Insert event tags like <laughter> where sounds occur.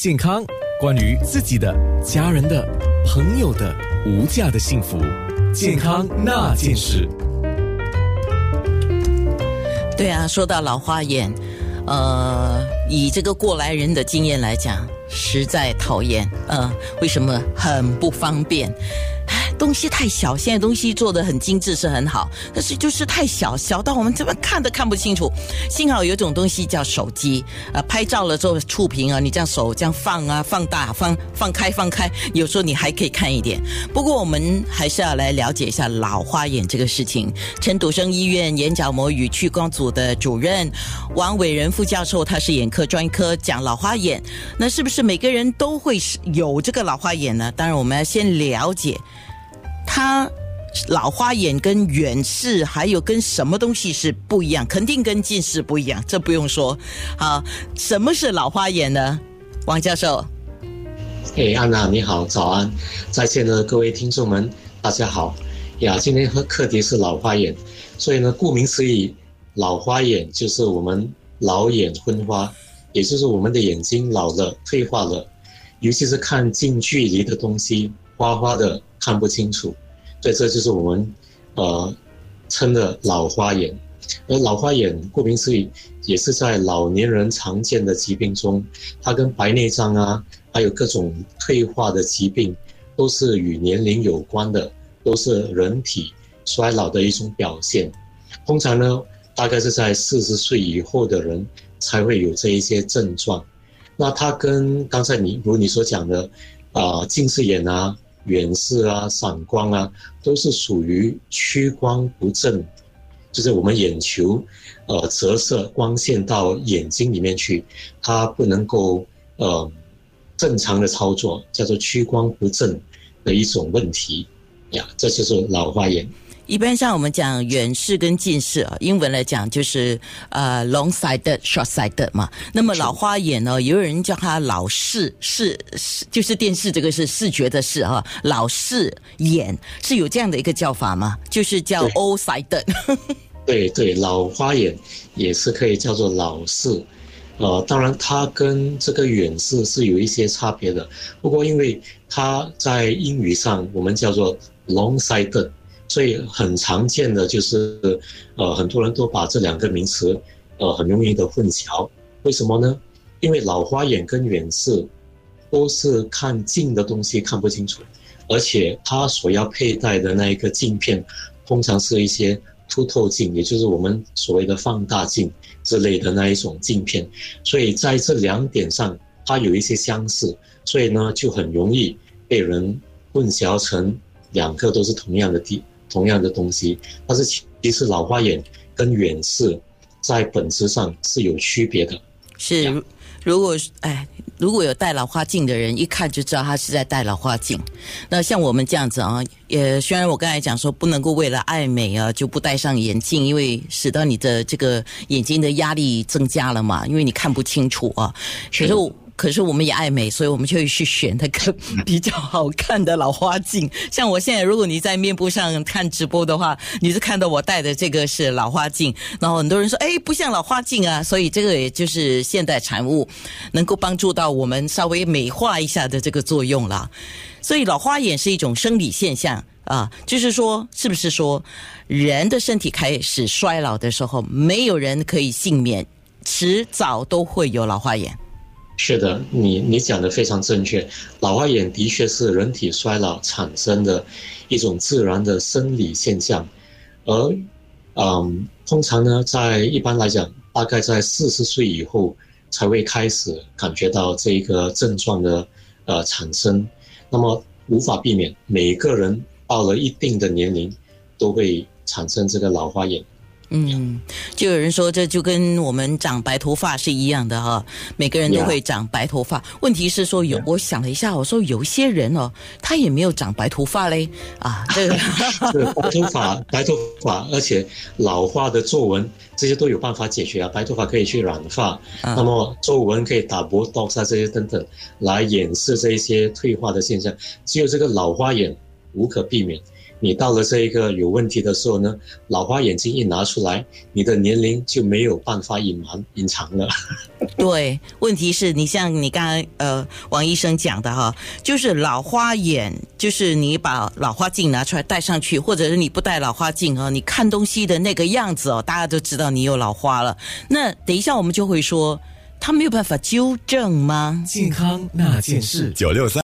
健康，关于自己的、家人的、朋友的无价的幸福，健康那件事。对啊，说到老花眼，呃，以这个过来人的经验来讲，实在讨厌。呃，为什么很不方便？东西太小，现在东西做的很精致是很好，但是就是太小，小到我们怎么看都看不清楚。幸好有种东西叫手机，呃，拍照了之后触屏啊，你这样手这样放啊，放大放放开放开，有时候你还可以看一点。不过我们还是要来了解一下老花眼这个事情。陈笃生医院眼角膜与屈光组的主任王伟仁副教授，他是眼科专科，讲老花眼，那是不是每个人都会有这个老花眼呢？当然，我们要先了解。它老花眼跟远视还有跟什么东西是不一样？肯定跟近视不一样，这不用说。好，什么是老花眼呢？王教授。哎，安娜你好，早安，在线的各位听众们，大家好。呀，今天和课题是老花眼，所以呢，顾名思义，老花眼就是我们老眼昏花，也就是我们的眼睛老了、退化了，尤其是看近距离的东西，花花的。看不清楚，所以这就是我们，呃，称的老花眼。而老花眼顾名思义，也是在老年人常见的疾病中，它跟白内障啊，还有各种退化的疾病，都是与年龄有关的，都是人体衰老的一种表现。通常呢，大概是在四十岁以后的人才会有这一些症状。那它跟刚才你如你所讲的，啊，近视眼啊。远视啊，散光啊，都是属于屈光不正，就是我们眼球，呃，折射光线到眼睛里面去，它不能够呃正常的操作，叫做屈光不正的一种问题呀，这就是老花眼。一般上我们讲远视跟近视啊，英文来讲就是呃 long sighted short sighted 嘛。那么老花眼呢，也有人叫它老视视视，就是电视这个是视觉的视哈。老视眼是有这样的一个叫法吗？就是叫 old sighted。<laughs> 对对，老花眼也是可以叫做老视。呃，当然它跟这个远视是有一些差别的。不过因为它在英语上我们叫做 long sighted。所以很常见的就是，呃，很多人都把这两个名词，呃，很容易的混淆。为什么呢？因为老花眼跟远视，都是看近的东西看不清楚，而且它所要佩戴的那一个镜片，通常是一些凸透镜，也就是我们所谓的放大镜之类的那一种镜片。所以在这两点上，它有一些相似，所以呢，就很容易被人混淆成两个都是同样的地。同样的东西，但是其实老花眼跟远视在本质上是有区别的。是，如果哎，如果有戴老花镜的人，一看就知道他是在戴老花镜。那像我们这样子啊，也虽然我刚才讲说不能够为了爱美啊就不戴上眼镜，因为使得你的这个眼睛的压力增加了嘛，因为你看不清楚啊。可是我。可是我们也爱美，所以我们就会去选那个比较好看的老花镜。像我现在，如果你在面部上看直播的话，你是看到我戴的这个是老花镜，然后很多人说，哎，不像老花镜啊。所以这个也就是现代产物，能够帮助到我们稍微美化一下的这个作用了。所以老花眼是一种生理现象啊，就是说，是不是说人的身体开始衰老的时候，没有人可以幸免，迟早都会有老花眼。是的，你你讲的非常正确。老花眼的确是人体衰老产生的一种自然的生理现象，而嗯，通常呢，在一般来讲，大概在四十岁以后才会开始感觉到这个症状的呃产生。那么无法避免，每个人到了一定的年龄都会产生这个老花眼。嗯，就有人说这就跟我们长白头发是一样的哈，每个人都会长白头发。问题是说有，我想了一下，我说有些人哦，他也没有长白头发嘞啊，这个 <laughs> 白头发，白头发，而且老化的皱纹这些都有办法解决啊。白头发可以去染发，那么皱纹可以打薄刀啊，这些等等来掩饰这一些退化的现象。只有这个老花眼无可避免。你到了这一个有问题的时候呢，老花眼镜一拿出来，你的年龄就没有办法隐瞒隐藏了。<laughs> 对，问题是你像你刚刚呃王医生讲的哈，就是老花眼，就是你把老花镜拿出来戴上去，或者是你不戴老花镜哦，你看东西的那个样子哦，大家都知道你有老花了。那等一下我们就会说，他没有办法纠正吗？健康那件事，九六三。